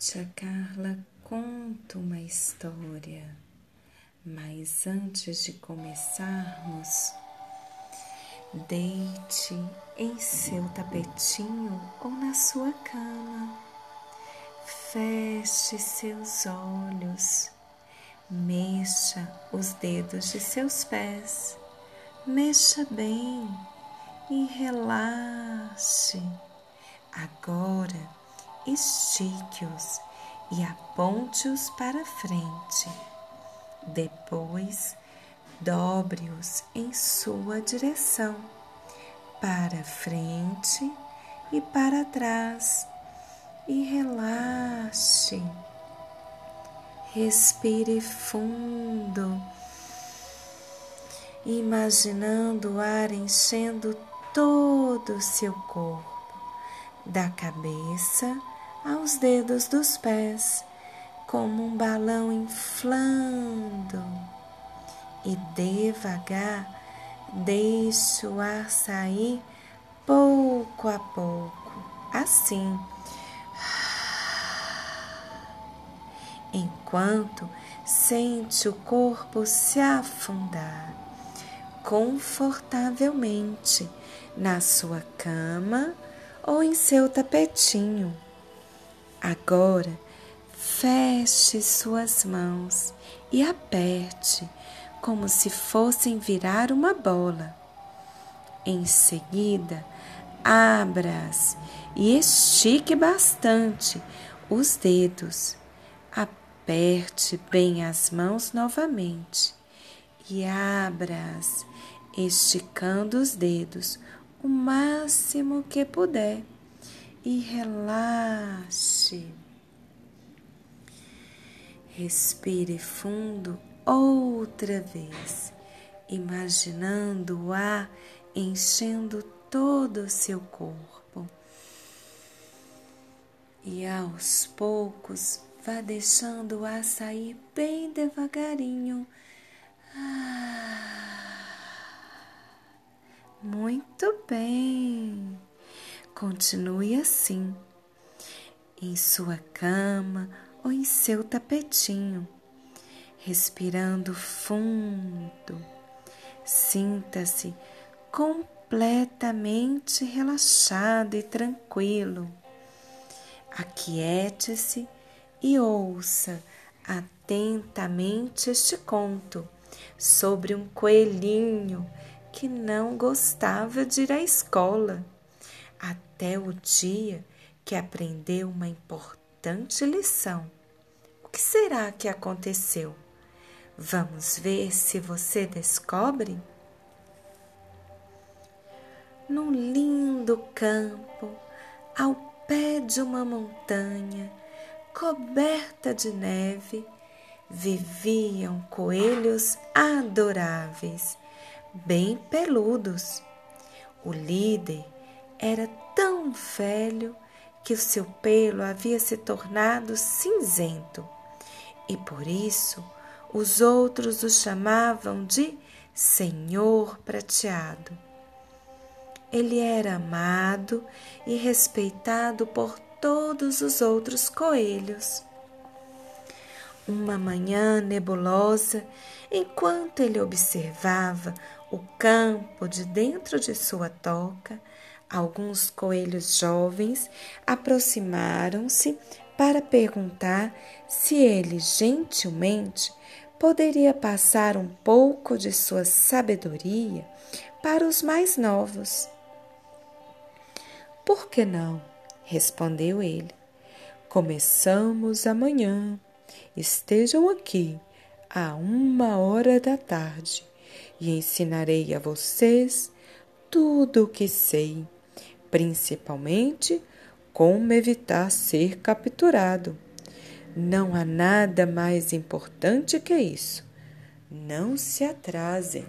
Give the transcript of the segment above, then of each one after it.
Tia Carla conta uma história, mas antes de começarmos, deite em seu tapetinho ou na sua cama, feche seus olhos, mexa os dedos de seus pés, mexa bem e relaxe. Agora, estique-os e aponte-os para frente. Depois, dobre-os em sua direção, para frente e para trás, e relaxe. Respire fundo, imaginando o ar enchendo todo o seu corpo, da cabeça aos dedos dos pés, como um balão inflando. E devagar deixe o ar sair pouco a pouco, assim. Enquanto sente o corpo se afundar confortavelmente na sua cama ou em seu tapetinho. Agora, feche suas mãos e aperte como se fossem virar uma bola. Em seguida, abra-as e estique bastante os dedos. Aperte bem as mãos novamente e abra-as, esticando os dedos o máximo que puder e relaxe. Respire fundo outra vez, imaginando o ar enchendo todo o seu corpo. E aos poucos vá deixando o ar sair bem devagarinho. Ah, muito bem. Continue assim, em sua cama ou em seu tapetinho, respirando fundo. Sinta-se completamente relaxado e tranquilo. Aquiete-se e ouça atentamente este conto sobre um coelhinho que não gostava de ir à escola até o dia que aprendeu uma importante lição. O que será que aconteceu? Vamos ver se você descobre? Num lindo campo, ao pé de uma montanha, coberta de neve, viviam coelhos adoráveis, bem peludos. O líder era tão velho que o seu pelo havia se tornado cinzento e por isso os outros o chamavam de Senhor Prateado. Ele era amado e respeitado por todos os outros coelhos. Uma manhã nebulosa, enquanto ele observava o campo de dentro de sua toca, Alguns coelhos jovens aproximaram-se para perguntar se ele gentilmente poderia passar um pouco de sua sabedoria para os mais novos. Por que não? respondeu ele. Começamos amanhã. Estejam aqui a uma hora da tarde e ensinarei a vocês tudo o que sei principalmente como evitar ser capturado. Não há nada mais importante que isso. Não se atrasem.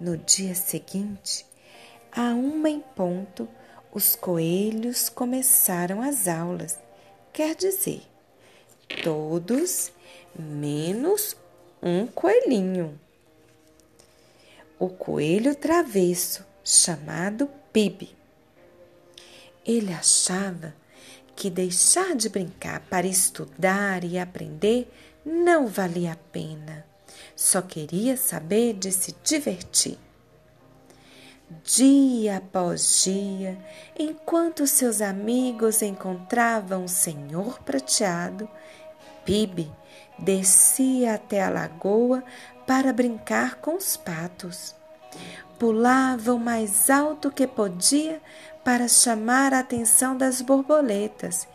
No dia seguinte, a uma em ponto, os coelhos começaram as aulas, quer dizer, todos menos um coelhinho. O coelho travesso chamado Pibe. Ele achava que que deixar de brincar para estudar e aprender não valia a pena. Só queria saber de se divertir. Dia após dia, enquanto seus amigos encontravam o senhor prateado, Pibe descia até a lagoa para brincar com os patos. Pulava o mais alto que podia para chamar a atenção das borboletas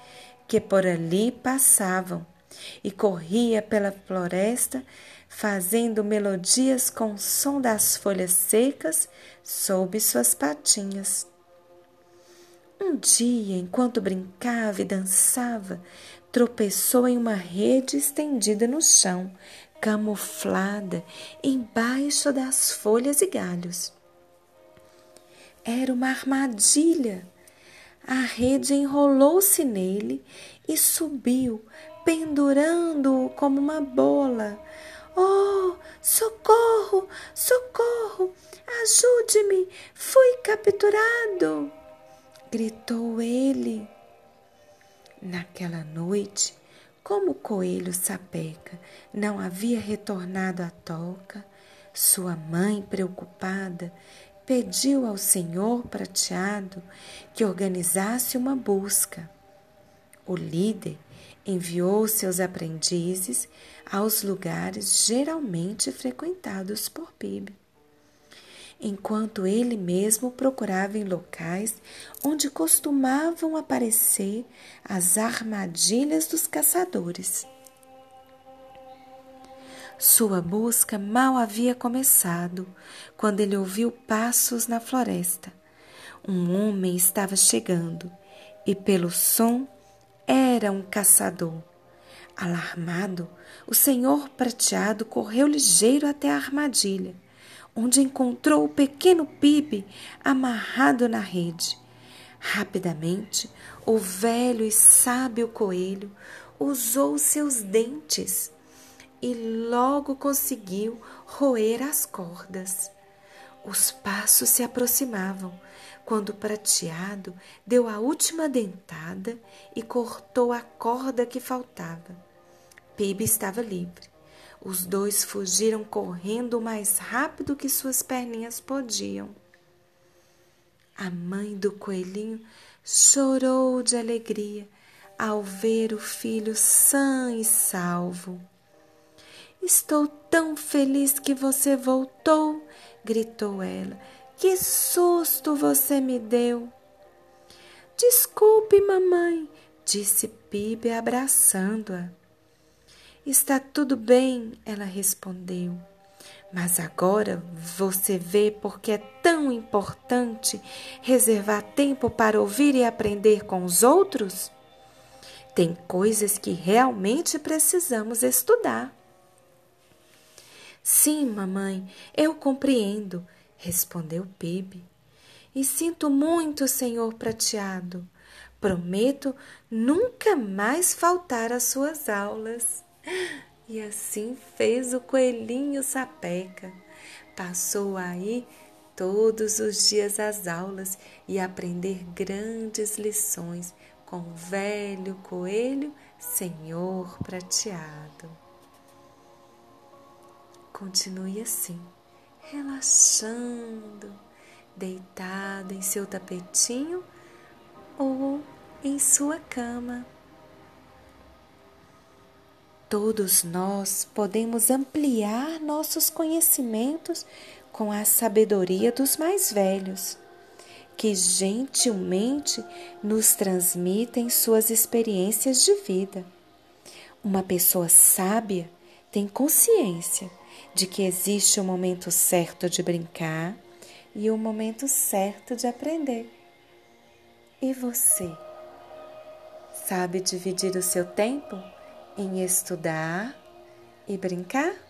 que por ali passavam e corria pela floresta fazendo melodias com o som das folhas secas sob suas patinhas. Um dia, enquanto brincava e dançava, tropeçou em uma rede estendida no chão, camuflada embaixo das folhas e galhos. Era uma armadilha. A rede enrolou-se nele e subiu, pendurando-o como uma bola. Oh, socorro, socorro, ajude-me, fui capturado! gritou ele. Naquela noite, como o coelho sapeca não havia retornado à toca, sua mãe, preocupada, pediu ao senhor prateado que organizasse uma busca. O líder enviou seus aprendizes aos lugares geralmente frequentados por Pibe, enquanto ele mesmo procurava em locais onde costumavam aparecer as armadilhas dos caçadores. Sua busca mal havia começado quando ele ouviu passos na floresta. Um homem estava chegando e, pelo som, era um caçador. Alarmado, o senhor prateado correu ligeiro até a armadilha, onde encontrou o pequeno Pibe amarrado na rede. Rapidamente, o velho e sábio coelho usou seus dentes e logo conseguiu roer as cordas. Os passos se aproximavam quando o prateado deu a última dentada e cortou a corda que faltava. Pibe estava livre. Os dois fugiram correndo o mais rápido que suas perninhas podiam. A mãe do coelhinho chorou de alegria ao ver o filho sã e salvo. Estou tão feliz que você voltou, gritou ela. Que susto você me deu! Desculpe, mamãe, disse Pibe abraçando-a. Está tudo bem, ela respondeu. Mas agora você vê porque é tão importante reservar tempo para ouvir e aprender com os outros? Tem coisas que realmente precisamos estudar. Sim, mamãe, eu compreendo, respondeu Bibi. E sinto muito, senhor prateado. Prometo nunca mais faltar às suas aulas. E assim fez o coelhinho sapeca. Passou aí todos os dias às aulas e aprender grandes lições com o velho coelho senhor prateado. Continue assim, relaxando, deitado em seu tapetinho ou em sua cama. Todos nós podemos ampliar nossos conhecimentos com a sabedoria dos mais velhos, que gentilmente nos transmitem suas experiências de vida. Uma pessoa sábia tem consciência de que existe o momento certo de brincar e o momento certo de aprender. E você? Sabe dividir o seu tempo em estudar e brincar?